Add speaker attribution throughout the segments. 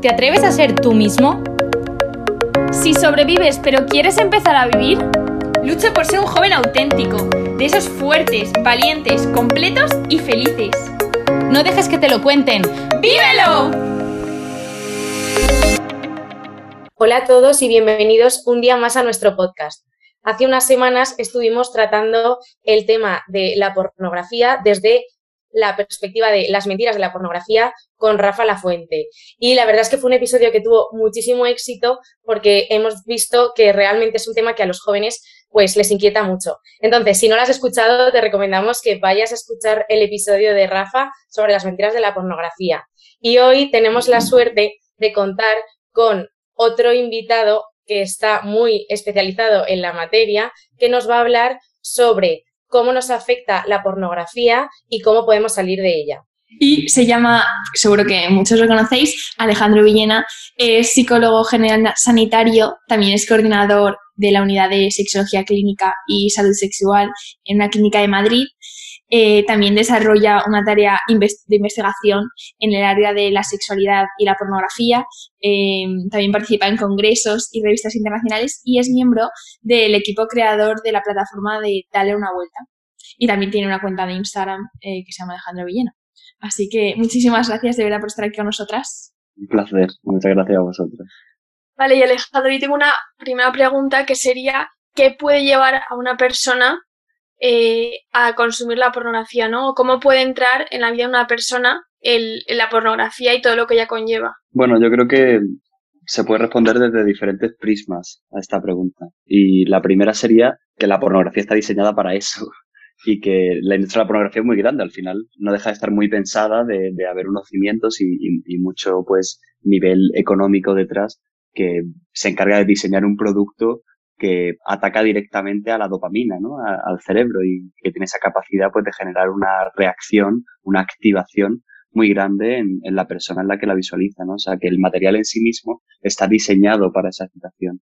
Speaker 1: ¿Te atreves a ser tú mismo?
Speaker 2: Si sobrevives pero quieres empezar a vivir,
Speaker 3: lucha por ser un joven auténtico, de esos fuertes, valientes, completos y felices.
Speaker 1: No dejes que te lo cuenten.
Speaker 3: ¡Vívelo!
Speaker 4: Hola a todos y bienvenidos un día más a nuestro podcast. Hace unas semanas estuvimos tratando el tema de la pornografía desde la perspectiva de las mentiras de la pornografía con Rafa Lafuente. Y la verdad es que fue un episodio que tuvo muchísimo éxito porque hemos visto que realmente es un tema que a los jóvenes pues les inquieta mucho. Entonces, si no lo has escuchado, te recomendamos que vayas a escuchar el episodio de Rafa sobre las mentiras de la pornografía. Y hoy tenemos la suerte de contar con otro invitado que está muy especializado en la materia, que nos va a hablar sobre cómo nos afecta la pornografía y cómo podemos salir de ella.
Speaker 2: Y se llama, seguro que muchos lo conocéis, Alejandro Villena, es psicólogo general sanitario, también es coordinador de la unidad de sexología clínica y salud sexual en una clínica de Madrid eh, también desarrolla una tarea de investigación en el área de la sexualidad y la pornografía. Eh, también participa en congresos y revistas internacionales y es miembro del equipo creador de la plataforma de Dale una vuelta. Y también tiene una cuenta de Instagram eh, que se llama Alejandro Villena. Así que muchísimas gracias de verdad por estar aquí con nosotras.
Speaker 5: Un placer, muchas gracias a vosotros.
Speaker 6: Vale, y Alejandro, yo tengo una primera pregunta que sería, ¿qué puede llevar a una persona eh, a consumir la pornografía, ¿no? ¿Cómo puede entrar en la vida de una persona el, la pornografía y todo lo que ella conlleva?
Speaker 5: Bueno, yo creo que se puede responder desde diferentes prismas a esta pregunta. Y la primera sería que la pornografía está diseñada para eso y que la industria de la pornografía es muy grande al final. No deja de estar muy pensada, de, de haber unos cimientos y, y, mucho pues nivel económico detrás que se encarga de diseñar un producto que ataca directamente a la dopamina, ¿no? al cerebro y que tiene esa capacidad pues de generar una reacción, una activación muy grande en, la persona en la que la visualiza, ¿no? O sea, que el material en sí mismo está diseñado para esa excitación.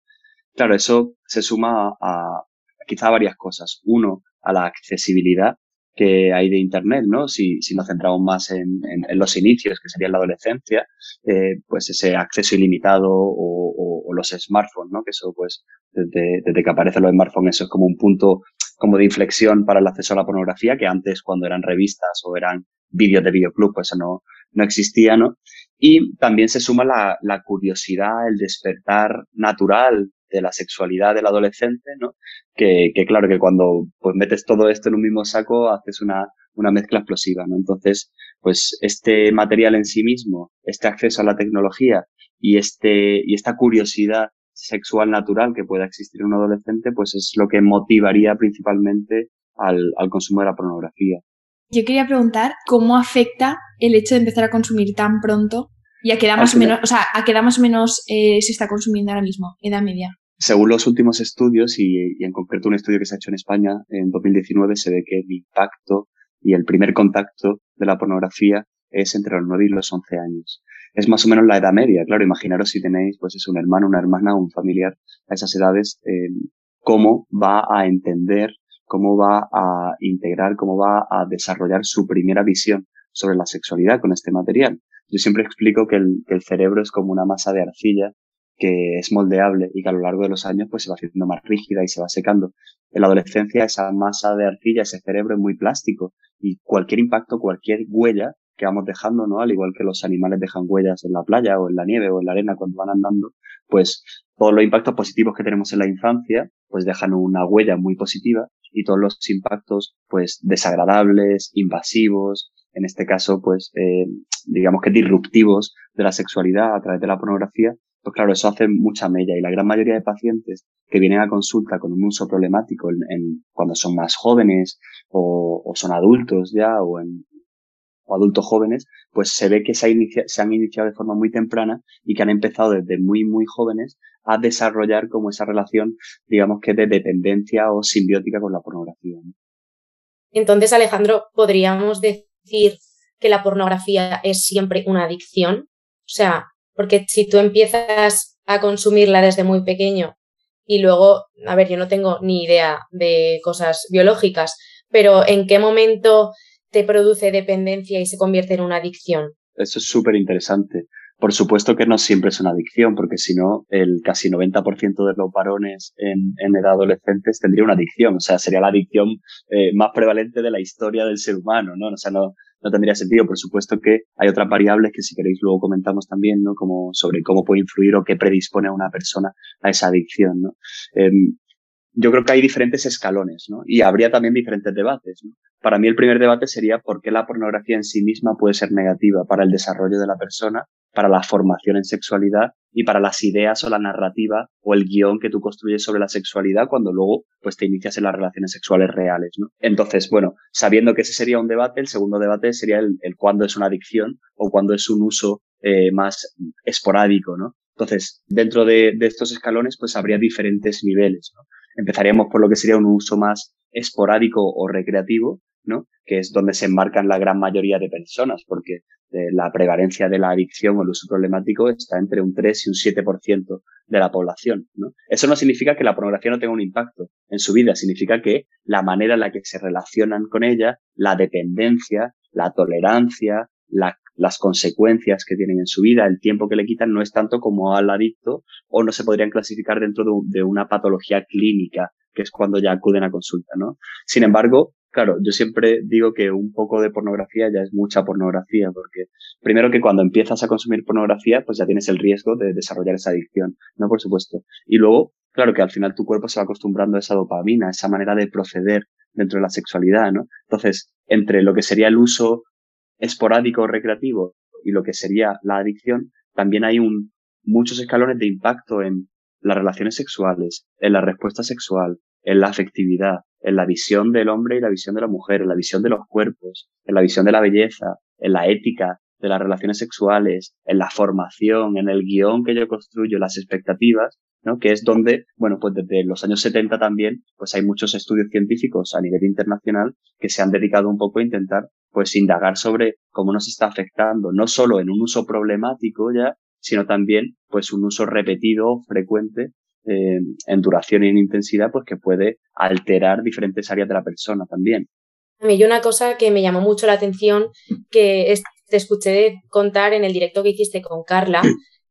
Speaker 5: Claro, eso se suma a, quizá varias cosas. Uno, a la accesibilidad que hay de Internet, ¿no? Si, si nos centramos más en, en, los inicios, que sería la adolescencia, eh, pues ese acceso ilimitado o, o, o, los smartphones, ¿no? Que eso, pues, desde, desde que aparecen los smartphones, eso es como un punto como de inflexión para el acceso a la pornografía, que antes cuando eran revistas o eran vídeos de videoclub, pues eso no, no existía, ¿no? Y también se suma la, la curiosidad, el despertar natural de la sexualidad del adolescente, ¿no? Que, que claro, que cuando pues metes todo esto en un mismo saco, haces una, una mezcla explosiva, ¿no? Entonces, pues este material en sí mismo, este acceso a la tecnología y este, y esta curiosidad sexual natural que pueda existir en un adolescente, pues es lo que motivaría principalmente al, al consumo de la pornografía.
Speaker 2: Yo quería preguntar cómo afecta el hecho de empezar a consumir tan pronto y a qué edad más o menos, o sea, a qué edad más o menos eh, se está consumiendo ahora mismo, edad media.
Speaker 5: Según los últimos estudios, y, y, en concreto un estudio que se ha hecho en España en 2019, se ve que el impacto y el primer contacto de la pornografía es entre los 9 y los 11 años es más o menos la edad media. Claro, imaginaros si tenéis, pues es un hermano, una hermana, un familiar a esas edades, eh, cómo va a entender, cómo va a integrar, cómo va a desarrollar su primera visión sobre la sexualidad con este material. Yo siempre explico que el, el cerebro es como una masa de arcilla que es moldeable y que a lo largo de los años pues se va haciendo más rígida y se va secando. En la adolescencia esa masa de arcilla, ese cerebro es muy plástico y cualquier impacto, cualquier huella que vamos dejando, ¿no? Al igual que los animales dejan huellas en la playa o en la nieve o en la arena cuando van andando, pues todos los impactos positivos que tenemos en la infancia, pues dejan una huella muy positiva y todos los impactos, pues desagradables, invasivos, en este caso, pues, eh, digamos que disruptivos de la sexualidad a través de la pornografía, pues claro, eso hace mucha mella. Y la gran mayoría de pacientes que vienen a consulta con un uso problemático en, en cuando son más jóvenes o, o, son adultos ya o en, o adultos jóvenes, pues se ve que se, se, han iniciado de forma muy temprana y que han empezado desde muy, muy jóvenes a desarrollar como esa relación, digamos que de dependencia o simbiótica con la pornografía.
Speaker 4: Entonces, Alejandro, ¿podríamos decir que la pornografía es siempre una adicción? O sea, porque si tú empiezas a consumirla desde muy pequeño y luego, a ver, yo no tengo ni idea de cosas biológicas, pero ¿en qué momento te produce dependencia y se convierte en una adicción.
Speaker 5: Eso es súper interesante. Por supuesto que no siempre es una adicción, porque si no, el casi 90% de los varones en, edad adolescentes tendría una adicción. O sea, sería la adicción eh, más prevalente de la historia del ser humano, ¿no? O sea, no, no tendría sentido. Por supuesto que hay otras variables que si queréis luego comentamos también, ¿no? Como sobre cómo puede influir o qué predispone a una persona a esa adicción, ¿no? Eh, yo creo que hay diferentes escalones, ¿no? Y habría también diferentes debates, ¿no? Para mí el primer debate sería por qué la pornografía en sí misma puede ser negativa para el desarrollo de la persona, para la formación en sexualidad y para las ideas o la narrativa o el guion que tú construyes sobre la sexualidad cuando luego pues te inicias en las relaciones sexuales reales, ¿no? Entonces, bueno, sabiendo que ese sería un debate, el segundo debate sería el, el cuándo es una adicción o cuándo es un uso eh, más esporádico, ¿no? Entonces, dentro de, de, estos escalones, pues habría diferentes niveles, ¿no? Empezaríamos por lo que sería un uso más esporádico o recreativo, ¿no? Que es donde se enmarcan la gran mayoría de personas, porque eh, la prevalencia de la adicción o el uso problemático está entre un 3 y un 7% de la población, ¿no? Eso no significa que la pornografía no tenga un impacto en su vida, significa que la manera en la que se relacionan con ella, la dependencia, la tolerancia, la las consecuencias que tienen en su vida, el tiempo que le quitan, no es tanto como al adicto o no se podrían clasificar dentro de, una patología clínica, que es cuando ya acuden a consulta, ¿no? Sin embargo, claro, yo siempre digo que un poco de pornografía ya es mucha pornografía, porque primero que cuando empiezas a consumir pornografía, pues ya tienes el riesgo de desarrollar esa adicción, ¿no? Por supuesto. Y luego, claro que al final tu cuerpo se va acostumbrando a esa dopamina, a esa manera de proceder dentro de la sexualidad, ¿no? Entonces, entre lo que sería el uso esporádico o recreativo y lo que sería la adicción, también hay un, muchos escalones de impacto en las relaciones sexuales, en la respuesta sexual, en la afectividad, en la visión del hombre y la visión de la mujer, en la visión de los cuerpos, en la visión de la belleza, en la ética de las relaciones sexuales, en la formación, en el guion que yo construyo, las expectativas, Que es donde, bueno, pues desde los años 70 también, pues hay muchos estudios científicos a nivel internacional que se han dedicado un poco a intentar pues indagar sobre cómo nos está afectando, no solo en un uso problemático ya, sino también pues un uso repetido, frecuente, eh, en duración y en intensidad, pues que puede alterar diferentes áreas de la persona también.
Speaker 4: A mí una cosa que me llamó mucho la atención, que te escuché contar en el directo que hiciste con Carla,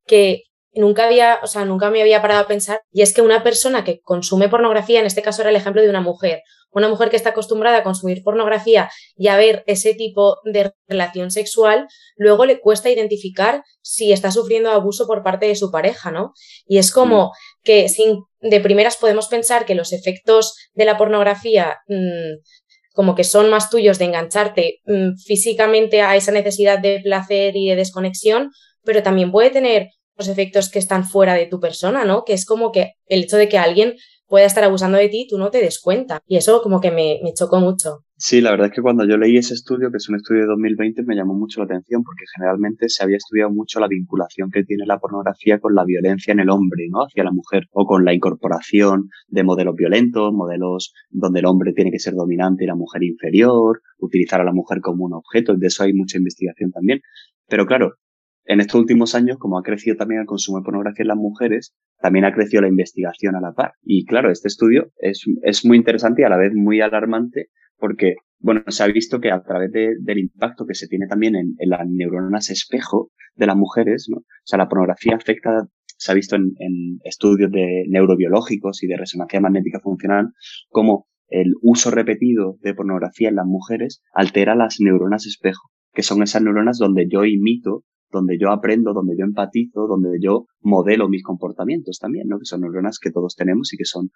Speaker 4: que nunca había, o sea, nunca me había parado a pensar, y es que una persona que consume pornografía, en este caso era el ejemplo de una mujer, una mujer que está acostumbrada a consumir pornografía y a ver ese tipo de relación sexual, luego le cuesta identificar si está sufriendo abuso por parte de su pareja, ¿no? Y es como que sin, de primeras podemos pensar que los efectos de la pornografía mmm, como que son más tuyos de engancharte mmm, físicamente a esa necesidad de placer y de desconexión, pero también puede tener efectos que están fuera de tu persona, ¿no? Que es como que el hecho de que alguien pueda estar abusando de ti, tú no te des cuenta. Y eso como que me, me, chocó mucho.
Speaker 5: Sí, la verdad es que cuando yo leí ese estudio, que es un estudio de 2020, me llamó mucho la atención porque generalmente se había estudiado mucho la vinculación que tiene la pornografía con la violencia en el hombre, ¿no? Hacia la mujer o con la incorporación de modelos violentos, modelos donde el hombre tiene que ser dominante y la mujer inferior, utilizar a la mujer como un objeto. De eso hay mucha investigación también. Pero claro, en estos últimos años, como ha crecido también el consumo de pornografía en las mujeres, también ha crecido la investigación a la par. Y claro, este estudio es, es muy interesante y a la vez muy alarmante porque, bueno, se ha visto que a través de, del impacto que se tiene también en, en, las neuronas espejo de las mujeres, ¿no? O sea, la pornografía afecta, se ha visto en, en estudios de neurobiológicos y de resonancia magnética funcional, como el uso repetido de pornografía en las mujeres altera las neuronas espejo, que son esas neuronas donde yo imito donde yo aprendo, donde yo empatizo, donde yo modelo mis comportamientos también, ¿no? Que son neuronas que todos tenemos y que son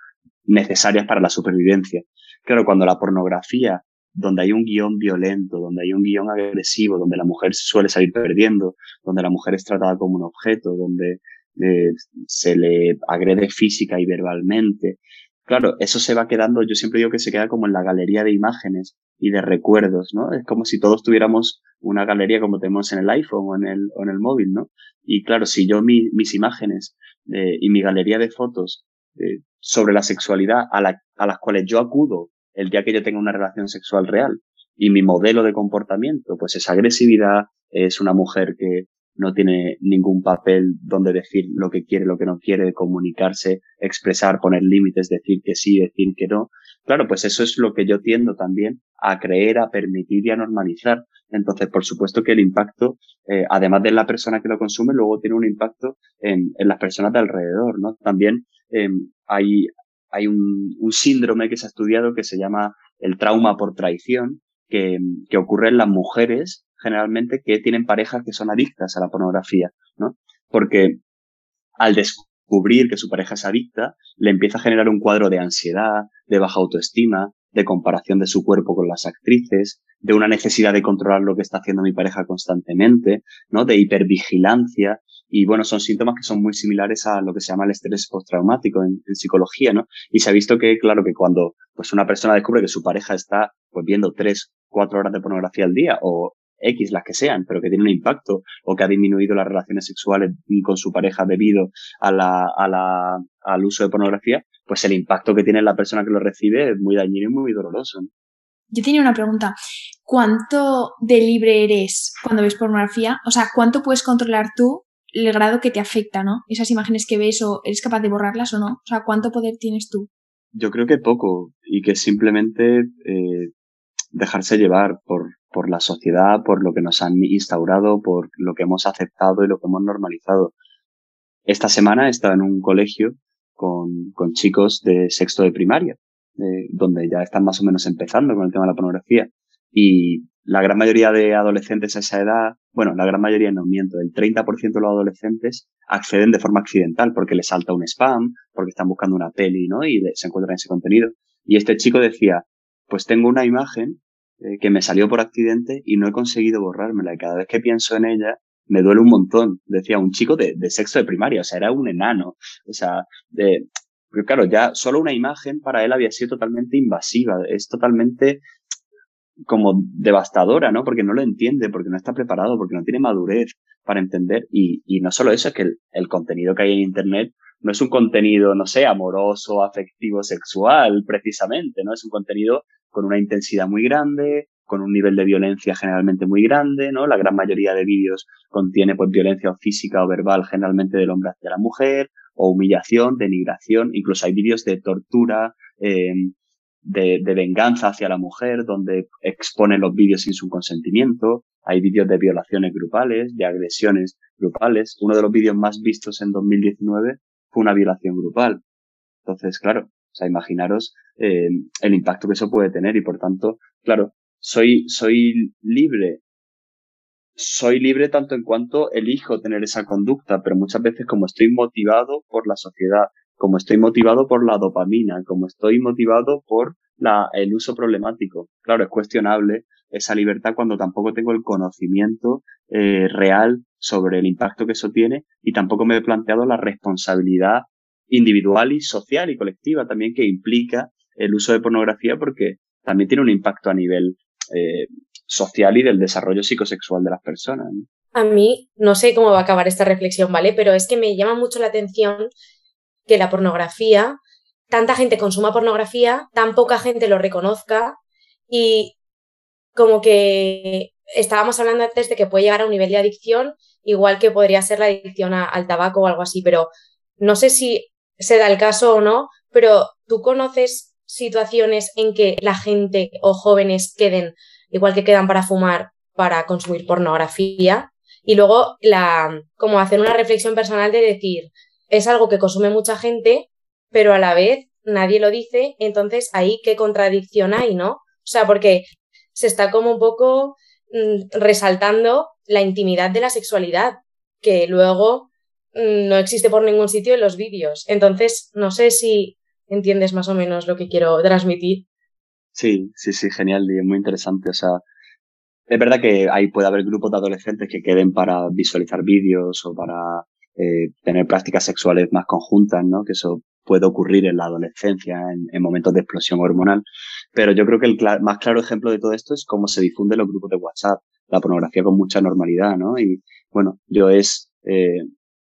Speaker 5: necesarias para la supervivencia. Claro, cuando la pornografía, donde hay un guion violento, donde hay un guion agresivo, donde la mujer suele salir perdiendo, donde la mujer es tratada como un objeto, donde eh, se le agrede física y verbalmente, claro, eso se va quedando, yo siempre digo que se queda como en la galería de imágenes y de recuerdos, ¿no? Es como si todos tuviéramos una galería como tenemos en el iPhone o en el, o en el móvil, ¿no? Y claro, si yo mi, mis imágenes eh, y mi galería de fotos eh, sobre la sexualidad a, la, a las cuales yo acudo el día que yo tenga una relación sexual real y mi modelo de comportamiento, pues es agresividad, es una mujer que no tiene ningún papel donde decir lo que quiere, lo que no quiere, comunicarse, expresar, poner límites, decir que sí, decir que no. Claro, pues eso es lo que yo tiendo también a creer, a permitir y a normalizar. Entonces, por supuesto que el impacto, eh, además de la persona que lo consume, luego tiene un impacto en, las personas de alrededor, ¿no? También em, hay, hay un, un, síndrome que se ha estudiado que se llama el trauma por traición, que, que ocurre en las mujeres generalmente que tienen parejas que son adictas a la pornografía, ¿no? Porque al descubrir que su pareja es adicta, le empieza a generar un cuadro de ansiedad, de baja autoestima, de comparación de su cuerpo con las actrices, de una necesidad de controlar lo que está haciendo mi pareja constantemente, ¿no? De hipervigilancia. Y bueno, son síntomas que son muy similares a lo que se llama el estrés postraumático en, en psicología, ¿no? Y se ha visto que, claro, que cuando pues una persona descubre que su pareja está pues viendo tres, cuatro horas de pornografía al día o X, las que sean, pero que tiene un impacto o que ha disminuido las relaciones sexuales con su pareja debido a la, a la, al uso de pornografía, pues el impacto que tiene la persona que lo recibe es muy dañino y muy doloroso.
Speaker 3: Yo tenía una pregunta. ¿Cuánto de libre eres cuando ves pornografía? O sea, ¿cuánto puedes controlar tú el grado que te afecta, ¿no? Esas imágenes que ves o eres capaz de borrarlas o no. O sea, ¿cuánto poder tienes tú?
Speaker 5: Yo creo que poco y que simplemente eh, dejarse llevar por, por la sociedad, por lo que nos han instaurado, por lo que hemos aceptado y lo que hemos normalizado. Esta semana he en un colegio con, con chicos de sexto de primaria, donde ya están más o menos empezando con el tema de la pornografía. Y la gran mayoría de adolescentes a esa edad, bueno, la gran mayoría no miento, el 30% de los adolescentes acceden de forma accidental porque les salta un spam, porque están buscando una peli, ¿no? Y se encuentran ese contenido. Y este chico decía, pues tengo una imagen eh, que me salió por accidente y no he conseguido borrármela. Y cada vez que pienso en ella, me duele un montón. Decía, un chico de, de sexto de primaria, o sea, era un enano. O sea, de, porque claro, ya solo una imagen para él había sido totalmente invasiva. Es totalmente como devastadora, ¿no? Porque no lo entiende, porque no está preparado, porque no tiene madurez para entender. Y, no solo eso, es que el contenido que hay en Internet no es un contenido, no sé, amoroso, afectivo, sexual, precisamente, ¿no? Es un contenido con una intensidad muy grande, con un nivel de violencia generalmente muy grande, ¿no? La gran mayoría de vídeos contiene pues violencia física o verbal generalmente del hombre hacia la mujer, o humillación, denigración, incluso hay vídeos de tortura, eh, de, de, venganza hacia la mujer, donde exponen los vídeos sin su consentimiento, hay vídeos de violaciones grupales, de agresiones grupales. Uno de los vídeos más vistos en 2019 fue una violación grupal. Entonces, claro, o sea, imaginaros eh, el impacto que eso puede tener y por tanto, claro, soy, soy libre. Soy libre tanto en cuanto elijo tener esa conducta, pero muchas veces como estoy motivado por la sociedad, como estoy motivado por la dopamina, como estoy motivado por la, el uso problemático. Claro, es cuestionable esa libertad cuando tampoco tengo el conocimiento eh, real sobre el impacto que eso tiene y tampoco me he planteado la responsabilidad individual y social y colectiva también que implica el uso de pornografía porque también tiene un impacto a nivel eh, social y del desarrollo psicosexual de las personas.
Speaker 4: A mí, no sé cómo va a acabar esta reflexión, ¿vale? Pero es que me llama mucho la atención que la pornografía, tanta gente consuma pornografía, tan poca gente lo reconozca y como que estábamos hablando antes de que puede llegar a un nivel de adicción, igual que podría ser la adicción al tabaco o algo así, pero no sé si se da el caso o no, pero tú conoces situaciones en que la gente o jóvenes queden, igual que quedan para fumar, para consumir pornografía. Y luego, la, como hacer una reflexión personal de decir, es algo que consume mucha gente, pero a la vez nadie lo dice, entonces ahí qué contradicción hay, ¿no? O sea, porque se está como un poco mm, resaltando la intimidad de la sexualidad, que luego Mm, no existe por ningún sitio en los vídeos. Entonces, no sé si entiendes más o menos lo que quiero transmitir.
Speaker 5: Sí, sí, sí, genial y muy interesante. O sea, es verdad que ahí puede haber grupos de adolescentes que queden para visualizar vídeos o para eh, tener prácticas sexuales más conjuntas, ¿no? Que eso puede ocurrir en la adolescencia, en, en momentos de explosión hormonal. Pero yo creo que el más claro ejemplo de todo esto es cómo se difunde los grupos de WhatsApp, la pornografía con mucha normalidad, ¿no? Y bueno, yo es, eh,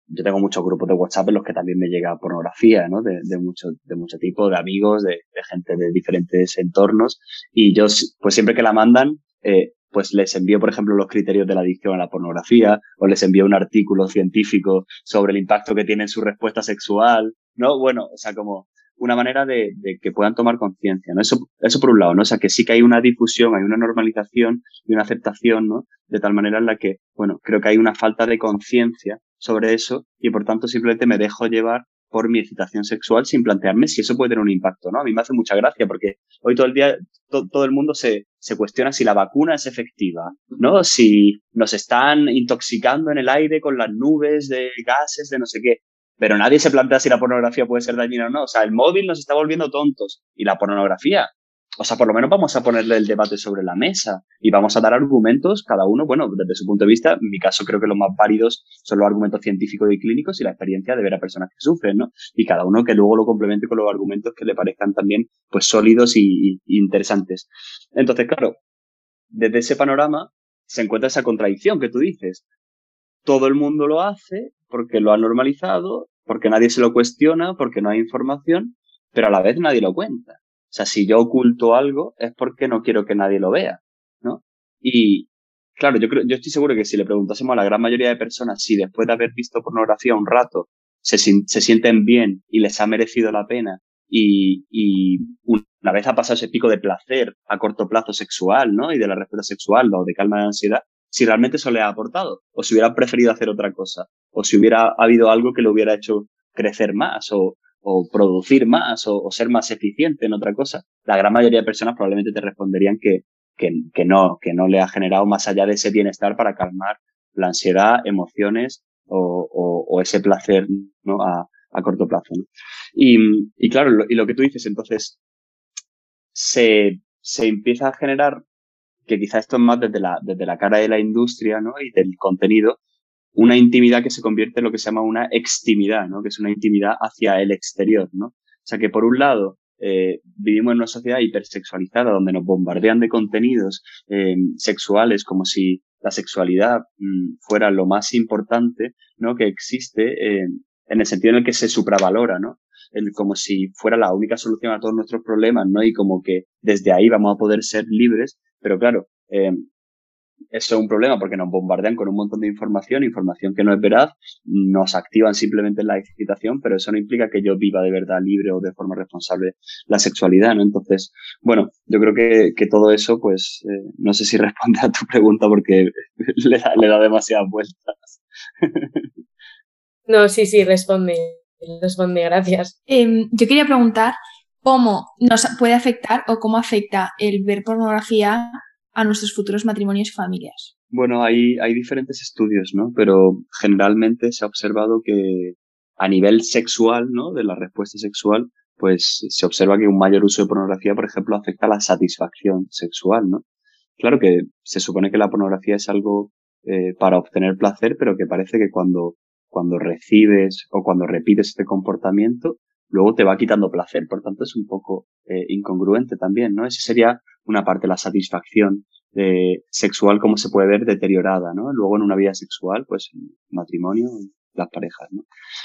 Speaker 5: yo tengo muchos grupos de WhatsApp en los que también me llega pornografía, ¿no? De, de mucho, de mucho tipo, de amigos, de, de, gente de diferentes entornos. Y yo, pues siempre que la mandan, eh, pues les envío, por ejemplo, los criterios de la adicción a la pornografía, o les envío un artículo científico sobre el impacto que tiene en su respuesta sexual, ¿no? Bueno, o sea, como una manera de, de que puedan tomar conciencia, ¿no? Eso, eso por un lado, ¿no? O sea, que sí que hay una difusión, hay una normalización y una aceptación, ¿no? De tal manera en la que, bueno, creo que hay una falta de conciencia sobre eso y por tanto simplemente me dejo llevar por mi excitación sexual sin plantearme si eso puede tener un impacto, ¿no? A mí me hace mucha gracia porque hoy todo el día todo el mundo se, se cuestiona si la vacuna es efectiva, ¿no? Si nos están intoxicando en el aire con las nubes de gases, de no sé qué. Pero nadie se plantea si la pornografía puede ser dañina o no. O sea, el móvil nos está volviendo tontos y la pornografía o sea, por lo menos vamos a ponerle el debate sobre la mesa y vamos a dar argumentos, cada uno, bueno, desde su punto de vista, en mi caso creo que los más válidos son los argumentos científicos y clínicos y la experiencia de ver a personas que sufren, ¿no? Y cada uno que luego lo complemente con los argumentos que le parezcan también, pues, sólidos y, interesantes. Entonces, claro, desde ese panorama se encuentra esa contradicción que tú dices. Todo el mundo lo hace porque lo ha normalizado, porque nadie se lo cuestiona, porque no hay información, pero a la vez nadie lo cuenta. Sea, si yo oculto algo es porque no quiero que nadie lo vea, ¿no? Y claro, yo creo, yo estoy seguro que si le preguntásemos a la gran mayoría de personas si después de haber visto pornografía un rato se, se sienten bien y les ha merecido la pena y, y una vez ha pasado ese pico de placer a corto plazo sexual, ¿no? Y de la respuesta sexual o de calma de ansiedad, si realmente eso le ha aportado, o si hubiera preferido hacer otra cosa, o si hubiera habido algo que lo hubiera hecho crecer más, o, o producir más o, ser más eficiente en otra cosa, la gran mayoría de personas probablemente te responderían que, que, no, que no le ha generado más allá de ese bienestar para calmar la ansiedad, emociones o, o, ese placer ¿no? a, a corto plazo. Y, y claro, lo, y lo que tú dices, entonces, se, se empieza a generar, que quizá esto es más desde la, desde la cara de la industria ¿no? y del contenido, una intimidad que se convierte en lo que se llama una extimidad, ¿no? Que es una intimidad hacia el exterior, ¿no? O sea que por un lado eh, vivimos en una sociedad hipersexualizada donde nos bombardean de contenidos eh, sexuales como si la sexualidad mmm, fuera lo más importante, ¿no? Que existe eh, en el sentido en el que se supravalora, ¿no? Como si fuera la única solución a todos nuestros problemas, ¿no? Y como que desde ahí vamos a poder ser libres, pero claro, eh, eso es un problema porque nos bombardean con un montón de información, información que no es veraz, nos activan simplemente la excitación, pero eso no implica que yo viva de verdad libre o de forma responsable la sexualidad, ¿no? Entonces, bueno, yo creo que, que todo eso, pues, eh, no sé si responde a tu pregunta porque le da, le da demasiadas vueltas.
Speaker 4: no, sí, sí, responde, responde, gracias.
Speaker 3: Eh, yo quería preguntar cómo nos puede afectar o cómo afecta el ver pornografía a nuestros futuros matrimonios y familias?
Speaker 5: Bueno, hay, diferentes estudios, ¿no? Pero generalmente se ha observado que a nivel sexual, ¿no? De la respuesta sexual, pues se observa que un mayor uso de pornografía, por ejemplo, afecta a la satisfacción sexual, ¿no? Claro que se supone que la pornografía es algo eh, para obtener placer, pero que parece que cuando, cuando recibes o cuando repites este comportamiento, luego te va quitando placer. Por tanto, es un poco eh, incongruente también, ¿no? Ese sería una parte, la satisfacción eh, sexual, como se puede ver deteriorada, ¿no? Luego en una vida sexual, pues matrimonio, las parejas, ¿no?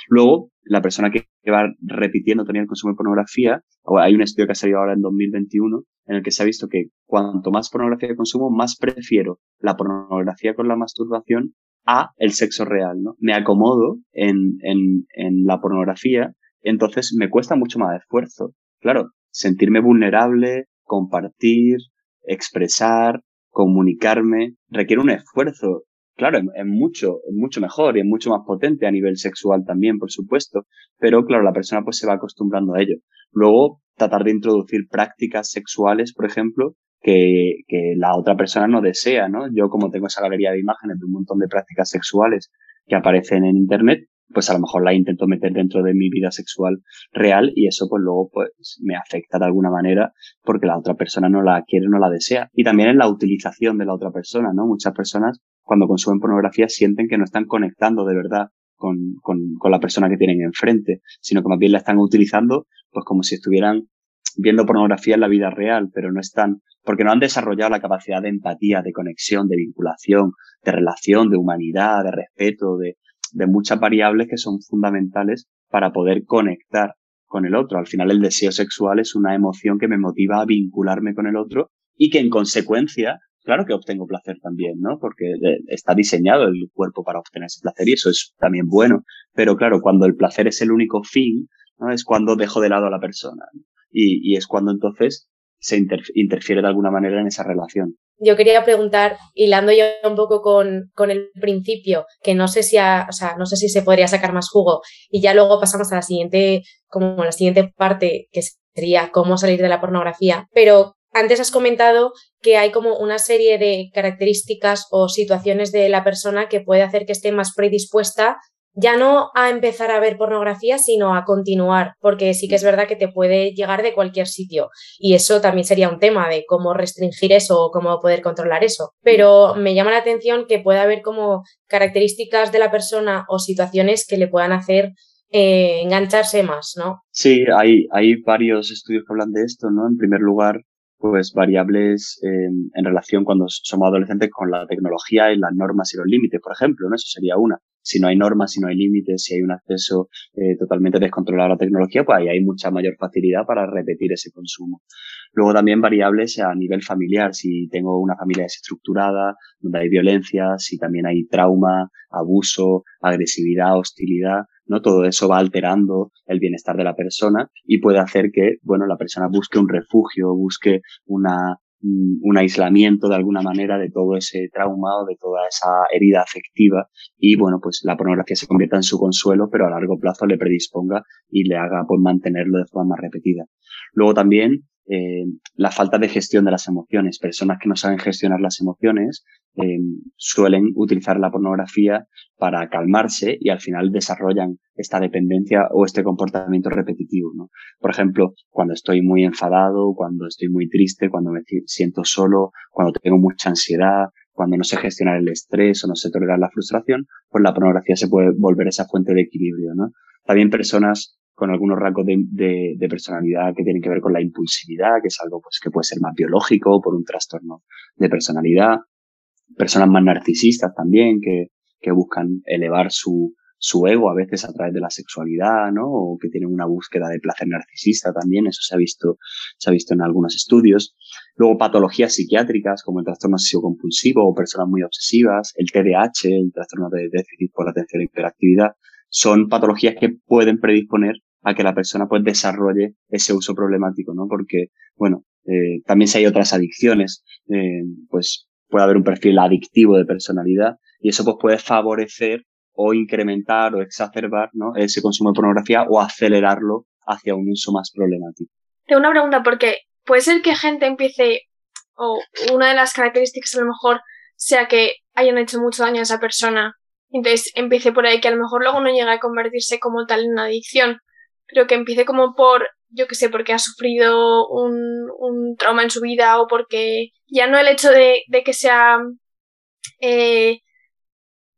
Speaker 5: Luego, la persona que va repitiendo también el consumo de pornografía, hay un estudio que ha salido ahora en 2021 en el que se ha visto que cuanto más pornografía consumo, más prefiero la pornografía con la masturbación a el sexo real, ¿no? Me acomodo en, en, en la pornografía, entonces me cuesta mucho más esfuerzo. Claro, sentirme vulnerable, compartir, expresar, comunicarme, requiere un esfuerzo, claro, es, mucho, es mucho mejor y es mucho más potente a nivel sexual también, por supuesto, pero claro, la persona pues se va acostumbrando a ello. Luego, tratar de introducir prácticas sexuales, por ejemplo, que, que la otra persona no desea, ¿no? Yo como tengo esa galería de imágenes de un montón de prácticas sexuales que aparecen en Internet, pues a lo mejor la intento meter dentro de mi vida sexual real y eso pues luego pues me afecta de alguna manera porque la otra persona no la quiere, no la desea. Y también en la utilización de la otra persona, ¿no? Muchas personas cuando consumen pornografía sienten que no están conectando de verdad con, con, con la persona que tienen enfrente, sino que más bien la están utilizando pues como si estuvieran viendo pornografía en la vida real, pero no están, porque no han desarrollado la capacidad de empatía, de conexión, de vinculación, de relación, de humanidad, de respeto, de, de muchas variables que son fundamentales para poder conectar con el otro. Al final el deseo sexual es una emoción que me motiva a vincularme con el otro y que en consecuencia, claro que obtengo placer también, ¿no? Porque está diseñado el cuerpo para obtener ese placer y eso es también bueno. Pero claro, cuando el placer es el único fin, ¿no? Es cuando dejo de lado a la persona. Y, y es cuando entonces se interfiere de alguna manera en esa relación.
Speaker 4: Yo quería preguntar, hilando yo un poco con, con el principio, que no sé si o sea, no sé si se podría sacar más jugo, y ya luego pasamos a la siguiente, como la siguiente parte, que sería cómo salir de la pornografía. Pero antes has comentado que hay como una serie de características o situaciones de la persona que puede hacer que esté más predispuesta ya no a empezar a ver pornografía, sino a continuar, porque sí que es verdad que te puede llegar de cualquier sitio y eso también sería un tema de cómo restringir eso o cómo poder controlar eso. Pero me llama la atención que pueda haber como características de la persona o situaciones que le puedan hacer eh, engancharse más, ¿no?
Speaker 5: Sí, hay, hay varios estudios que hablan de esto, ¿no? En primer lugar, pues variables en relación cuando somos adolescentes con la tecnología y las normas y los límites, por ejemplo, ¿no? Eso sería una si no hay normas, si no hay límites, si hay un acceso eh, totalmente descontrolado a la tecnología, pues ahí hay mucha mayor facilidad para repetir ese consumo. Luego también variables a nivel familiar, si tengo una familia desestructurada, donde hay violencia, si también hay trauma, abuso, agresividad, hostilidad, ¿no? Todo eso va alterando el bienestar de la persona y puede hacer que, bueno, la persona busque un refugio, busque una, un aislamiento de alguna manera de todo ese trauma o de toda esa herida afectiva y bueno pues la pornografía se convierta en su consuelo pero a largo plazo le predisponga y le haga pues mantenerlo de forma repetida. Luego también eh, la falta de gestión de las emociones personas que no saben gestionar las emociones eh, suelen utilizar la pornografía para calmarse y al final desarrollan esta dependencia o este comportamiento repetitivo. Por ejemplo, cuando estoy muy enfadado, cuando estoy muy triste, cuando me siento solo, cuando tengo mucha ansiedad, cuando no sé gestionar el estrés o no sé tolerar la frustración, pues la pornografía se puede volver esa fuente de equilibrio. ¿no? También personas con algunos rasgos de, personalidad que tienen que ver con la impulsividad, que es algo pues, que puede ser más biológico por un trastorno de personalidad, personas más narcisistas también, que, que buscan elevar su, su ego a veces a través de la sexualidad, ¿no? O que tienen una búsqueda de placer narcisista también, eso se ha visto, se ha visto en algunos estudios. Luego patologías psiquiátricas como el trastorno obsesivo-compulsivo o personas muy obsesivas, el TDAH, el trastorno de déficit por atención e hiperactividad, son patologías que pueden predisponer a que la persona pues desarrolle ese uso problemático, ¿no? Porque, bueno, eh, también si hay otras adicciones, eh, pues puede haber un perfil adictivo de personalidad y eso pues puede favorecer o incrementar o exacerbar ¿no? ese consumo de pornografía o acelerarlo hacia un uso más problemático.
Speaker 6: Tengo una pregunta porque puede ser que gente empiece o una de las características a lo mejor sea que hayan hecho mucho daño a esa persona. Entonces empiece por ahí que a lo mejor luego no llega a convertirse como tal en una adicción, pero que empiece como por, yo que sé, porque ha sufrido un, un trauma en su vida o porque ya no el hecho de, de que sea eh,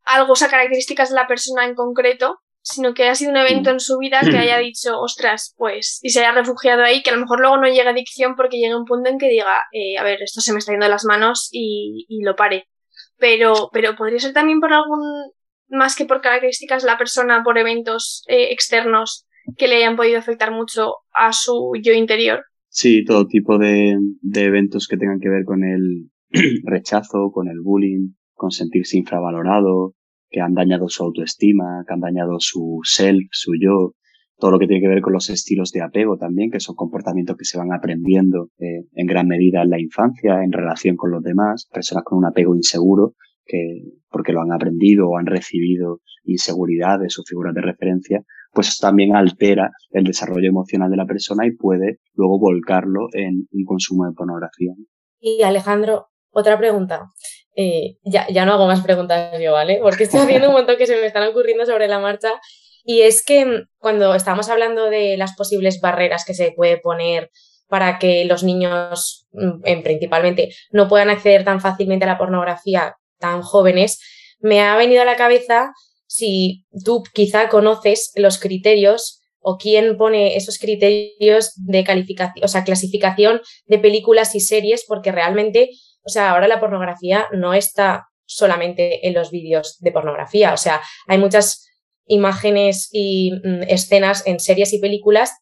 Speaker 6: algo, o sea, características de la persona en concreto, sino que haya sido un evento en su vida que haya dicho, ostras, pues, y se haya refugiado ahí, que a lo mejor luego no llegue a adicción porque llega un punto en que diga, eh, a ver, esto se me está yendo de las manos y, y lo pare. Pero, pero podría ser también por algún, más que por características de la persona, por eventos eh, externos que le hayan podido afectar mucho a su yo interior.
Speaker 5: Sí, todo tipo de, de eventos que tengan que ver con el rechazo, con el bullying, con sentirse infravalorado, que han dañado su autoestima, que han dañado su self, su yo, todo lo que tiene que ver con los estilos de apego también, que son comportamientos que se van aprendiendo eh, en gran medida en la infancia, en relación con los demás, personas con un apego inseguro, que porque lo han aprendido o han recibido inseguridad de sus figuras de referencia, pues también altera el desarrollo emocional de la persona y puede luego volcarlo en un consumo de pornografía.
Speaker 4: Y Alejandro, otra pregunta. Eh, ya, ya no hago más preguntas yo, ¿vale? Porque estoy haciendo un montón que se me están ocurriendo sobre la marcha. Y es que mm, cuando estamos hablando de las posibles barreras que se puede poner para que los niños, mm, en, principalmente, no puedan acceder tan fácilmente a la pornografía tan jóvenes, me ha venido a la cabeza si tú quizá conoces los criterios o quién pone esos criterios de calificación, o sea, clasificación de películas y series, porque realmente o sea, ahora la pornografía no está solamente en los vídeos de pornografía, o sea, hay muchas imágenes y mm, escenas en series y películas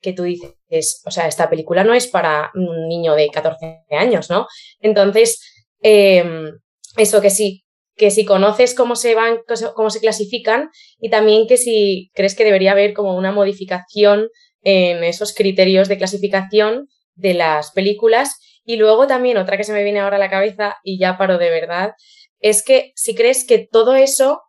Speaker 4: que tú dices, o sea, esta película no es para un niño de 14 años, ¿no? Entonces, em, eso que sí, que si conoces cómo se van, cómo se clasifican y también que si crees que debería haber como una modificación en esos criterios de clasificación de las películas. Y luego también otra que se me viene ahora a la cabeza y ya paro de verdad, es que si crees que todo eso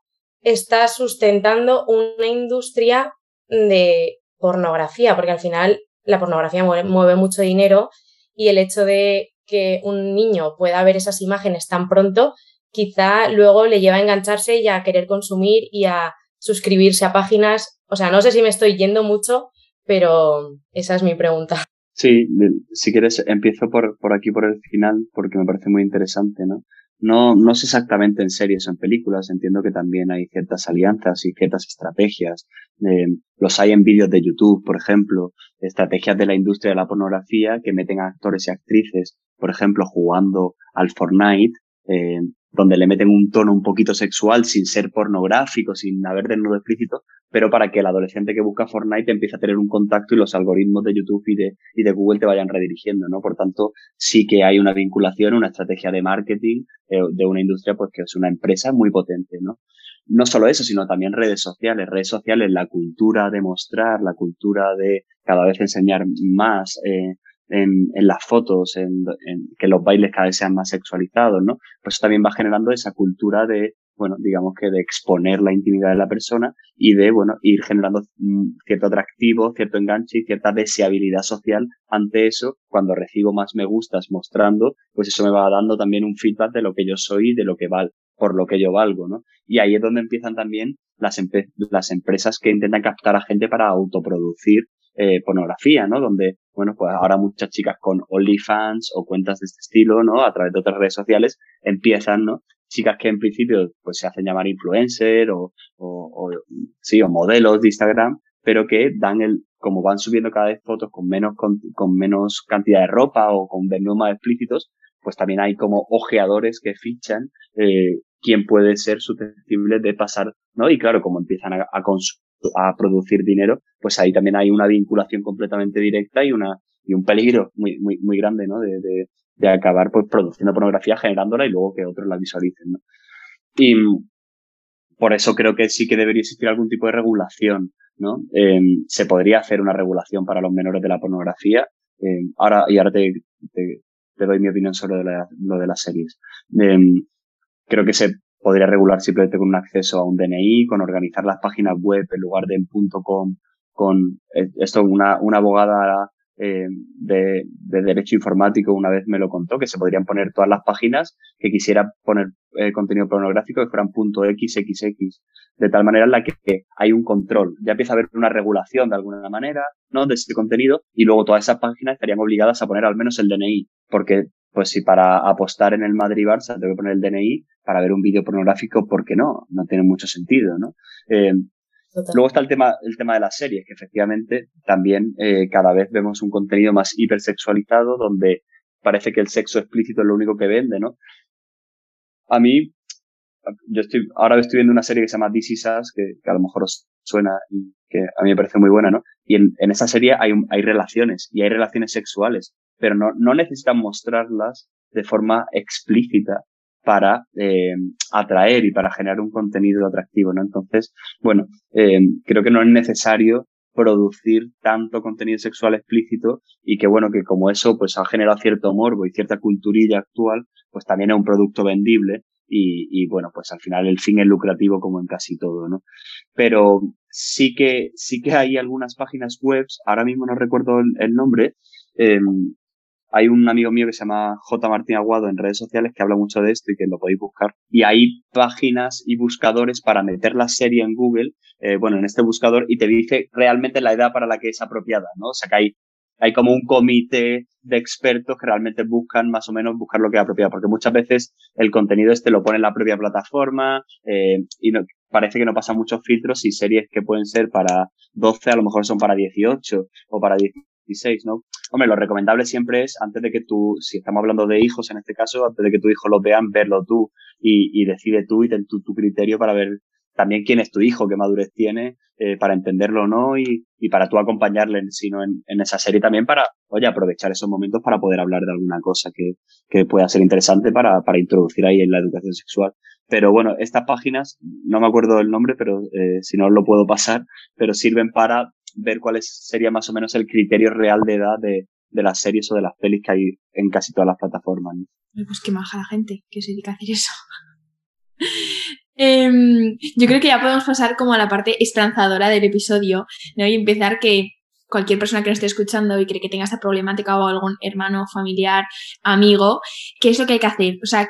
Speaker 4: está sustentando una industria de pornografía, porque al final la pornografía mueve, mucho dinero y el hecho de que un niño pueda ver esas imágenes tan pronto, quizá luego le lleva a engancharse y a querer consumir y a suscribirse a páginas. O sea, no sé si me estoy yendo mucho, pero esa es mi pregunta.
Speaker 5: Sí, si quieres empiezo por, por aquí, por el final, porque me parece muy interesante, ¿no? No, no sé exactamente en series o en películas, entiendo que también hay ciertas alianzas y ciertas estrategias. Eh, los hay en vídeos de YouTube, por ejemplo, estrategias de la industria de la pornografía que meten a actores y actrices, por ejemplo, jugando al Fortnite, eh, donde le meten un tono un poquito sexual sin ser pornográfico, sin haber desnudo explícito, pero para que el adolescente que busca Fortnite empiece a tener un contacto y los algoritmos de YouTube y de, y de Google te vayan redirigiendo, ¿no? Por tanto, sí que hay una vinculación, una estrategia de marketing eh, de una industria pues que es una empresa muy potente, ¿no? No solo eso, sino también redes sociales, redes sociales, la cultura de mostrar, la cultura de cada vez enseñar más, eh, en, en, las fotos, en, en, que los bailes cada vez sean más sexualizados, ¿no? Pues también va generando esa cultura de bueno, digamos que de exponer la intimidad de la persona y de, bueno, ir generando mm, cierto atractivo, cierto enganche y cierta deseabilidad social ante eso. Cuando recibo más me gustas mostrando, pues eso me va dando también un feedback de lo que yo soy y de lo que val, por lo que yo valgo, ¿no? Y ahí es donde empiezan también las, las empresas que intentan captar a gente para autoproducir eh, pornografía, ¿no? Donde, bueno, pues ahora muchas chicas con OnlyFans o cuentas de este estilo, ¿no? A través de otras redes sociales empiezan, ¿no? chicas que en principio pues se hacen llamar influencer o, o, sí, o modelos de Instagram, pero que dan el, como van subiendo cada vez fotos con menos, con, menos cantidad de ropa o con desnudos más explícitos, pues también hay como ojeadores que fichan eh, quién puede ser susceptible de pasar, ¿no? Y claro, como empiezan a, a, a producir dinero, pues ahí también hay una vinculación completamente directa y una y un peligro muy muy muy grande, ¿no? De, de, acabar pues produciendo pornografía, generándola y luego que otros la visualicen, ¿no? Y por eso creo que sí que debería existir algún tipo de regulación, ¿no? Eh, se podría hacer una regulación para los menores de la pornografía. Eh, ahora, y ahora te, te, doy mi opinión sobre lo de las series. Eh, creo que se podría regular simplemente con un acceso a un DNI, con organizar las páginas web en lugar de en .com, con eh, esto una, una abogada eh, de, de, derecho informático una vez me lo contó, que se podrían poner todas las páginas que quisiera poner eh, contenido pornográfico que fueran .xxx, de tal manera en la que, hay un control. Ya empieza a haber una regulación de alguna manera, ¿no? De ese contenido y luego todas esas páginas estarían obligadas a poner al menos el DNI, porque pues si para apostar en el Madrid-Barça tengo que poner el DNI para ver un vídeo pornográfico, ¿por qué no? No tiene mucho sentido, ¿no? Eh, Luego está el tema, el tema de las series, que efectivamente también eh, cada vez vemos un contenido más hipersexualizado, donde parece que el sexo explícito es lo único que vende, ¿no? A mí, yo estoy, ahora estoy viendo una serie que se llama This Is Us, que, a lo mejor os suena y que a mí me parece muy buena, ¿no? Y en, en esa serie hay, hay relaciones, y hay relaciones sexuales, pero no, no necesitan mostrarlas de forma explícita para eh, atraer y para generar un contenido atractivo, ¿no? Entonces, bueno, eh, creo que no es necesario producir tanto contenido sexual explícito y que bueno, que como eso pues ha generado cierto morbo y cierta culturilla actual, pues también es un producto vendible y, y bueno, pues al final el fin es lucrativo como en casi todo, ¿no? Pero sí que, sí que hay algunas páginas web, ahora mismo no recuerdo el, el nombre, eh, hay un amigo mío que se llama J. Martín Aguado en redes sociales que habla mucho de esto y que lo podéis buscar. Y hay páginas y buscadores para meter la serie en Google, eh, bueno, en este buscador, y te dice realmente la edad para la que es apropiada, ¿no? O sea que hay, hay como un comité de expertos que realmente buscan más o menos buscar lo que es apropiado, porque muchas veces el contenido este lo pone en la propia plataforma eh, y no, parece que no pasa muchos filtros y series que pueden ser para 12 a lo mejor son para 18 o para 16, ¿no? Hombre, lo recomendable siempre es, antes de que tú, si estamos hablando de hijos en este caso, antes de que tu hijo lo vean, verlo tú y, decide tú y ten tu, tu criterio para ver también quién es tu hijo, qué madurez tiene, eh, para entenderlo o no y, para tú acompañarle, sino en, esa serie también para, oye, aprovechar esos momentos para poder hablar de alguna cosa que, que pueda ser interesante para, para introducir ahí en la educación sexual. Pero bueno, estas páginas, no me acuerdo del nombre, pero eh, si no lo puedo pasar, pero sirven para ver cuál sería más o menos el criterio real de edad de, de las series o de las pelis que hay en casi todas las plataformas.
Speaker 3: Pues qué maja la gente que se dedica a hacer eso. Em, yo creo que ya podemos pasar como a la parte esperanzadora del episodio, ¿no? Y empezar que cualquier persona que nos esté escuchando y cree que tenga esta problemática o algún hermano, familiar, amigo, ¿qué es lo que hay que hacer? O sea,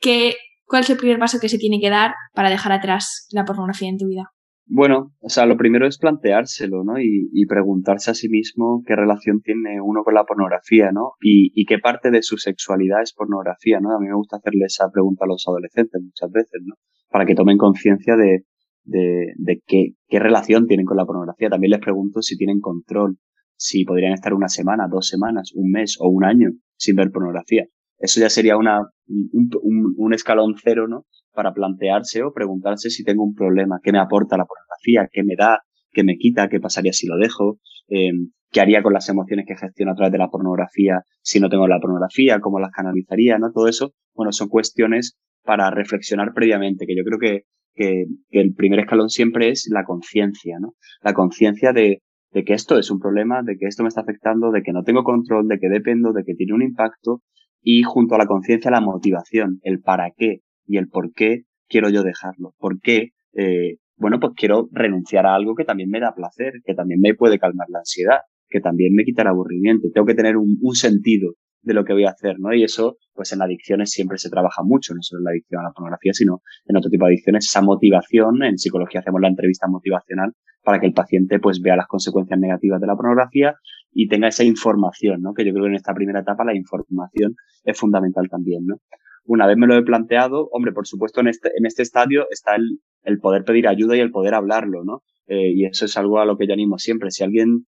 Speaker 3: ¿qué, ¿cuál es el primer paso que se tiene que dar para dejar atrás la pornografía en tu vida?
Speaker 5: Bueno, o sea, lo primero es planteárselo, ¿no? Y, y, preguntarse a sí mismo qué relación tiene uno con la pornografía, ¿no? Y, y, qué parte de su sexualidad es pornografía, ¿no? A mí me gusta hacerle esa pregunta a los adolescentes muchas veces, ¿no? Para que tomen conciencia de, de, de qué, qué relación tienen con la pornografía. También les pregunto si tienen control, si podrían estar una semana, dos semanas, un mes o un año sin ver pornografía. Eso ya sería una, un, un, un escalón cero, ¿no? Para plantearse o preguntarse si tengo un problema, qué me aporta la pornografía, qué me da, qué me quita, qué pasaría si lo dejo, eh, qué haría con las emociones que gestiono a través de la pornografía si no tengo la pornografía, cómo las canalizaría, ¿no? Todo eso, bueno, son cuestiones para reflexionar previamente, que yo creo que, que, que el primer escalón siempre es la conciencia, ¿no? La conciencia de, de que esto es un problema, de que esto me está afectando, de que no tengo control, de que dependo, de que tiene un impacto y junto a la conciencia la motivación, el para qué, y el por qué quiero yo dejarlo. ¿Por qué? Eh, bueno, pues quiero renunciar a algo que también me da placer, que también me puede calmar la ansiedad, que también me quita el aburrimiento. Tengo que tener un, un sentido de lo que voy a hacer, ¿no? Y eso, pues en adicciones siempre se trabaja mucho, no solo en la adicción a la pornografía, sino en otro tipo de adicciones, esa motivación, en psicología hacemos la entrevista motivacional para que el paciente pues vea las consecuencias negativas de la pornografía y tenga esa información, ¿no? Que yo creo que en esta primera etapa la información es fundamental también, ¿no? Una vez me lo he planteado, hombre, por supuesto en este, en este estadio está el, el poder pedir ayuda y el poder hablarlo, ¿no? Eh, y eso es algo a lo que yo animo siempre. Si alguien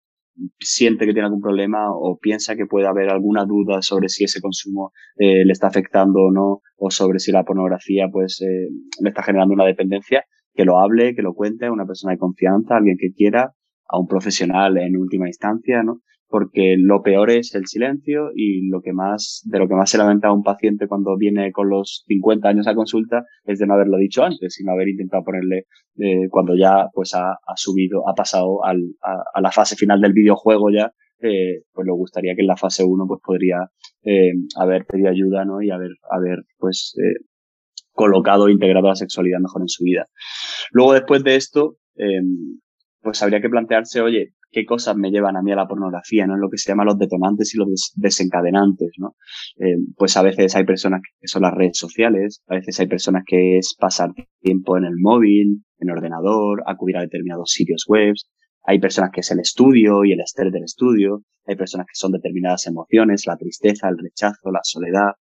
Speaker 5: siente que tiene algún problema o piensa que puede haber alguna duda sobre si ese consumo eh, le está afectando o no, o sobre si la pornografía pues eh, le está generando una dependencia, que lo hable, que lo cuente a una persona de confianza, alguien que quiera, a un profesional en última instancia, ¿no? Porque lo peor es el silencio y lo que más, de lo que más se lamenta un paciente cuando viene con los 50 años a consulta es de no haberlo dicho antes, sino haber intentado ponerle, eh, cuando ya pues ha, ha subido, ha pasado al, a, la fase final del videojuego ya, eh, pues le gustaría que en la fase 1 pues podría eh, haber pedido ayuda, ¿no? Y haber, haber pues eh, colocado, integrado la sexualidad mejor en su vida. Luego después de esto, eh, pues habría que plantearse, oye, qué cosas me llevan a mí a la pornografía, ¿no? Lo que se llama los detonantes y los desencadenantes, ¿no? Eh, pues a veces hay personas que son las redes sociales, a veces hay personas que es pasar tiempo en el móvil, en el ordenador, acudir a determinados sitios web, hay personas que es el estudio y el estrés del estudio, hay personas que son determinadas emociones, la tristeza, el rechazo, la soledad.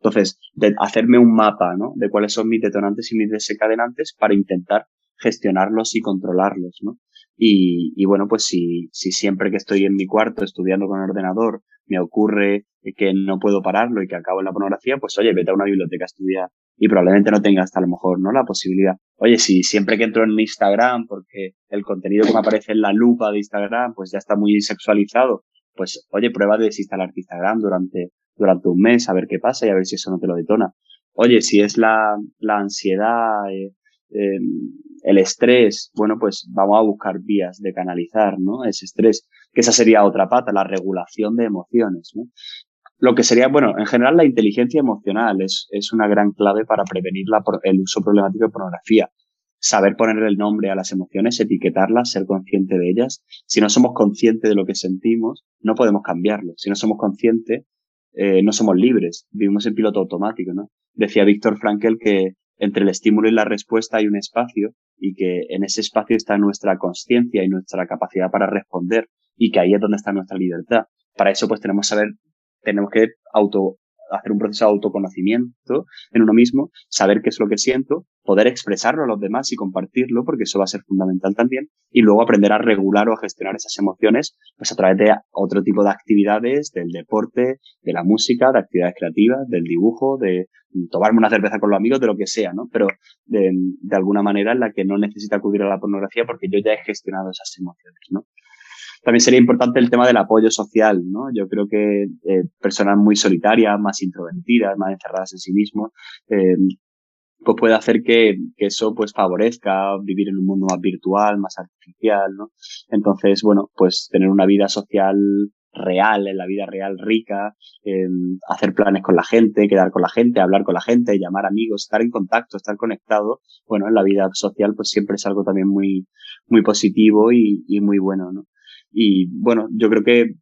Speaker 5: Entonces, de hacerme un mapa, ¿no? De cuáles son mis detonantes y mis desencadenantes para intentar gestionarlos y controlarlos, ¿no? Y, y bueno, pues si, si siempre que estoy en mi cuarto estudiando con el ordenador me ocurre que no puedo pararlo y que acabo en la pornografía, pues oye, vete a una biblioteca a estudiar y probablemente no tenga hasta a lo mejor, ¿no? La posibilidad. Oye, si siempre que entro en Instagram, porque el contenido que me aparece en la lupa de Instagram, pues ya está muy sexualizado, pues oye, prueba de desinstalarte Instagram durante, durante un mes, a ver qué pasa y a ver si eso no te lo detona. Oye, si es la, la ansiedad, eh, eh, el estrés, bueno, pues vamos a buscar vías de canalizar, ¿no? Ese estrés, que esa sería otra pata, la regulación de emociones, ¿no? Lo que sería, bueno, en general la inteligencia emocional es, es una gran clave para prevenir la, el uso problemático de pornografía. Saber poner el nombre a las emociones, etiquetarlas, ser consciente de ellas. Si no somos conscientes de lo que sentimos, no podemos cambiarlo. Si no somos conscientes, eh, no somos libres. Vivimos en piloto automático, ¿no? Decía Víctor Frankel que entre el estímulo y la respuesta hay un espacio y que en ese espacio está nuestra conciencia y nuestra capacidad para responder y que ahí es donde está nuestra libertad. Para eso pues tenemos que saber, tenemos que auto hacer un proceso de autoconocimiento en uno mismo, saber qué es lo que siento, poder expresarlo a los demás y compartirlo, porque eso va a ser fundamental también, y luego aprender a regular o a gestionar esas emociones, pues a través de otro tipo de actividades, del deporte, de la música, de actividades creativas, del dibujo, de tomarme una cerveza con los amigos, de lo que sea, ¿no? Pero de, de alguna manera en la que no necesita acudir a la pornografía porque yo ya he gestionado esas emociones, ¿no? También sería importante el tema del apoyo social, ¿no? Yo creo que eh, personas muy solitarias, más introvertidas, más encerradas en sí mismos, eh, pues puede hacer que, que, eso pues favorezca vivir en un mundo más virtual, más artificial, ¿no? Entonces, bueno, pues tener una vida social real, en la vida real rica, hacer planes con la gente, quedar con la gente, hablar con la gente, llamar amigos, estar en contacto, estar conectado, bueno, en la vida social pues siempre es algo también muy, muy positivo y, y muy bueno, ¿no? Y bueno, yo creo que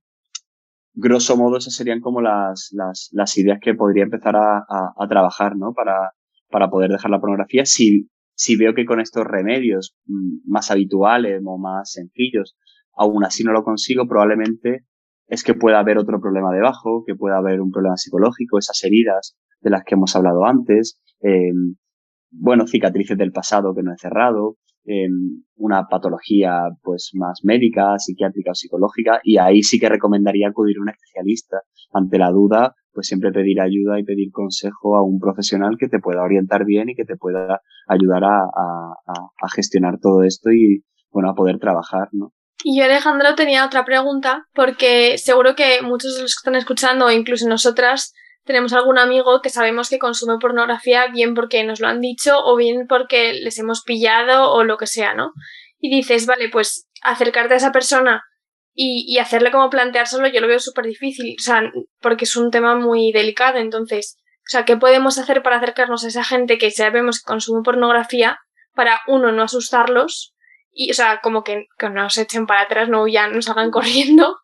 Speaker 5: grosso modo esas serían como las, las, ideas que podría empezar a, a, a, trabajar, ¿no? Para, para poder dejar la pornografía. Si, si veo que con estos remedios mm, más habituales o más sencillos, aún así no lo consigo, probablemente es que pueda haber otro problema debajo, que pueda haber un problema psicológico, esas heridas de las que hemos hablado antes, eh, bueno, cicatrices del pasado que no he cerrado, eh, una patología pues más médica, psiquiátrica o psicológica, y ahí sí que recomendaría acudir a un especialista. Ante la duda, pues siempre pedir ayuda y pedir consejo a un profesional que te pueda orientar bien y que te pueda ayudar a, a, a gestionar todo esto y, bueno, a poder trabajar, ¿no?
Speaker 6: Y yo, Alejandro, tenía otra pregunta, porque seguro que muchos de los que están escuchando, incluso nosotras, tenemos algún amigo que sabemos que consume pornografía, bien porque nos lo han dicho, o bien porque les hemos pillado, o lo que sea, ¿no? Y dices, vale, pues acercarte a esa persona y, y hacerle como planteárselo, yo lo veo súper difícil, o sea, porque es un tema muy delicado, entonces, o sea, ¿qué podemos hacer para acercarnos a esa gente que sabemos que consume pornografía para, uno, no asustarlos, y, o sea, como que, que no se echen para atrás, no huyan, no salgan corriendo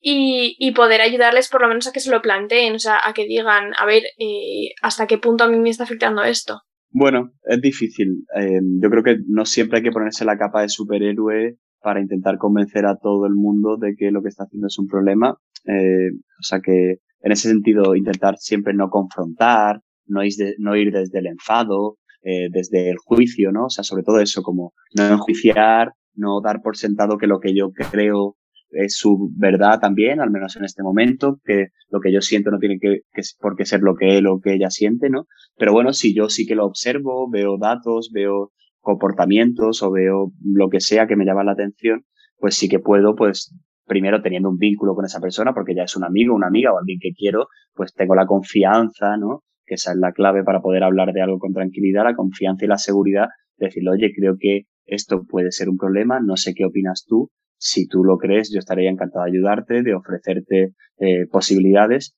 Speaker 6: y, y, poder ayudarles por lo menos a que se lo planteen, o sea, a que digan, a ver, eh, hasta qué punto a mí me está afectando esto.
Speaker 5: Bueno, es difícil. Eh, yo creo que no siempre hay que ponerse la capa de superhéroe para intentar convencer a todo el mundo de que lo que está haciendo es un problema. Eh, o sea que en ese sentido intentar siempre no confrontar, no ir, no ir desde el enfado, eh, desde el juicio, ¿no? O sea, sobre todo eso, como no enjuiciar, no dar por sentado que lo que yo creo es su verdad también, al menos en este momento, que lo que yo siento no tiene que, por qué ser lo que él o que ella siente, ¿no? Pero bueno, si yo sí que lo observo, veo datos, veo comportamientos o veo lo que sea que me llama la atención, pues sí que puedo, pues, primero teniendo un vínculo con esa persona, porque ya es un amigo, una amiga o alguien que quiero, pues tengo la confianza, ¿no? que esa es la clave para poder hablar de algo con tranquilidad, la confianza y la seguridad, de decirle, oye, creo que esto puede ser un problema, no sé qué opinas tú, si tú lo crees, yo estaría encantado de ayudarte, de ofrecerte eh, posibilidades.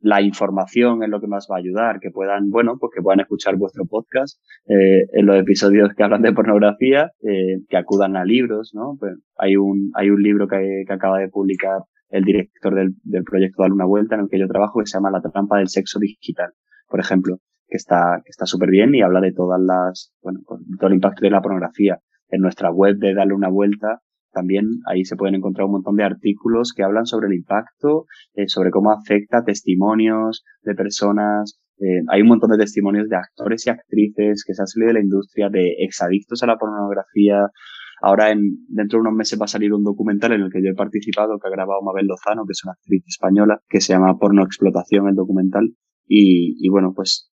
Speaker 5: La información es lo que más va a ayudar, que puedan, bueno, pues que puedan escuchar vuestro podcast eh, en los episodios que hablan de pornografía, eh, que acudan a libros, ¿no? Pues hay un, hay un libro que, que acaba de publicar el director del, del proyecto Dale una Vuelta en el que yo trabajo que se llama La trampa del sexo digital por ejemplo, que está que está súper bien y habla de todas las, bueno, pues, todo el impacto de la pornografía. En nuestra web de Darle una vuelta, también ahí se pueden encontrar un montón de artículos que hablan sobre el impacto, eh, sobre cómo afecta testimonios de personas. Eh, hay un montón de testimonios de actores y actrices que se han salido de la industria, de exadictos a la pornografía. Ahora, en, dentro de unos meses va a salir un documental en el que yo he participado, que ha grabado Mabel Lozano, que es una actriz española, que se llama Porno Explotación, el documental, y, y bueno, pues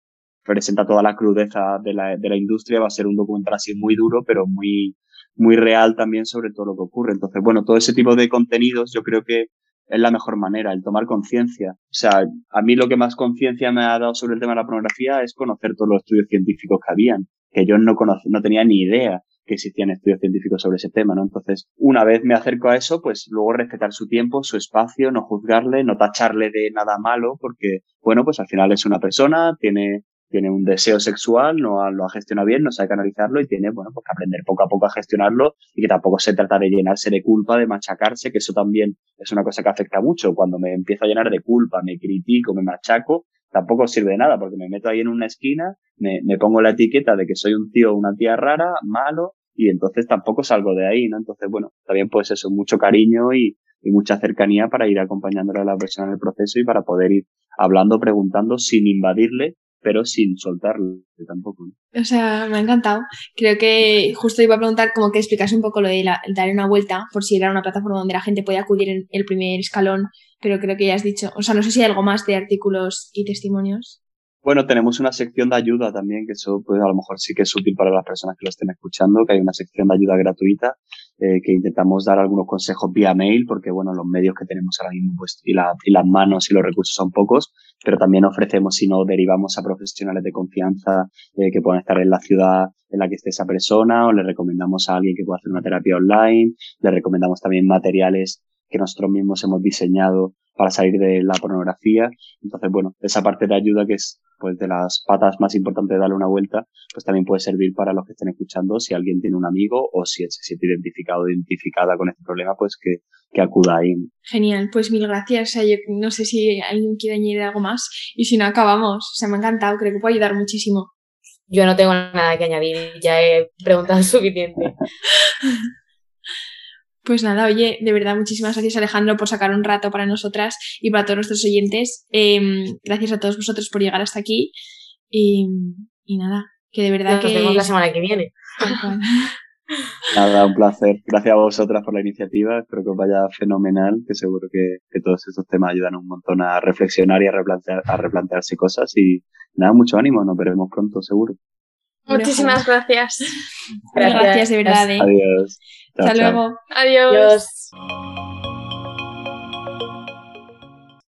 Speaker 5: presenta toda la crudeza de la, de la industria, va a ser un documental así muy duro, pero muy, muy real también sobre todo lo que ocurre. Entonces, bueno, todo ese tipo de contenidos yo creo que es la mejor manera, el tomar conciencia. O sea, a mí lo que más conciencia me ha dado sobre el tema de la pornografía es conocer todos los estudios científicos que habían, que yo no, no tenía ni idea que existían estudios científicos sobre ese tema, ¿no? Entonces, una vez me acerco a eso, pues luego respetar su tiempo, su espacio, no juzgarle, no tacharle de nada malo, porque, bueno, pues al final es una persona, tiene, tiene un deseo sexual, no lo ha gestionado bien, no sabe canalizarlo y tiene, bueno, pues aprender poco a poco a gestionarlo y que tampoco se trata de llenarse de culpa, de machacarse, que eso también es una cosa que afecta mucho. Cuando me empiezo a llenar de culpa, me critico, me machaco, tampoco sirve de nada porque me meto ahí en una esquina, me, me pongo la etiqueta de que soy un tío o una tía rara, malo, y entonces tampoco salgo de ahí, ¿no? Entonces, bueno, también pues eso, mucho cariño y, y mucha cercanía para ir acompañándole a la persona en el proceso y para poder ir hablando, preguntando sin invadirle, pero sin soltarlo tampoco.
Speaker 3: ¿no? O sea, me ha encantado. Creo que justo iba a preguntar como que explicase un poco lo de la, dar una vuelta, por si era una plataforma donde la gente puede acudir en el primer escalón pero creo que ya has dicho, o sea, no sé si hay algo más de artículos y testimonios.
Speaker 5: Bueno, tenemos una sección de ayuda también, que eso pues a lo mejor sí que es útil para las personas que lo estén escuchando, que hay una sección de ayuda gratuita, eh, que intentamos dar algunos consejos vía mail, porque bueno, los medios que tenemos ahora mismo pues, y, la, y las manos y los recursos son pocos, pero también ofrecemos, si no, derivamos a profesionales de confianza eh, que puedan estar en la ciudad en la que esté esa persona o le recomendamos a alguien que pueda hacer una terapia online, le recomendamos también materiales que nosotros mismos hemos diseñado para salir de la pornografía. Entonces, bueno, esa parte de ayuda que es pues de las patas más importantes de darle una vuelta, pues también puede servir para los que estén escuchando, si alguien tiene un amigo o si se siente identificado o identificada con este problema, pues que, que acuda ahí.
Speaker 3: Genial, pues mil gracias. O sea, yo no sé si alguien quiere añadir algo más y si no acabamos. O sea, me ha encantado, creo que puede ayudar muchísimo.
Speaker 4: Yo no tengo nada que añadir, ya he preguntado suficiente.
Speaker 3: Pues nada, oye, de verdad, muchísimas gracias Alejandro por sacar un rato para nosotras y para todos nuestros oyentes. Em, gracias a todos vosotros por llegar hasta aquí. Y, y nada, que de verdad
Speaker 4: Nos
Speaker 3: que...
Speaker 4: vemos la semana que viene.
Speaker 5: Nada, un placer. Gracias a vosotras por la iniciativa. Espero que os vaya fenomenal, que seguro que, que todos estos temas ayudan un montón a reflexionar y a, replantear, a replantearse cosas. Y nada, mucho ánimo. Nos veremos pronto, seguro.
Speaker 6: Muchísimas gracias.
Speaker 3: Gracias, de verdad. ¿eh?
Speaker 5: Adiós. Chao,
Speaker 3: Hasta
Speaker 5: chao.
Speaker 3: luego.
Speaker 6: Adiós.
Speaker 4: Adiós.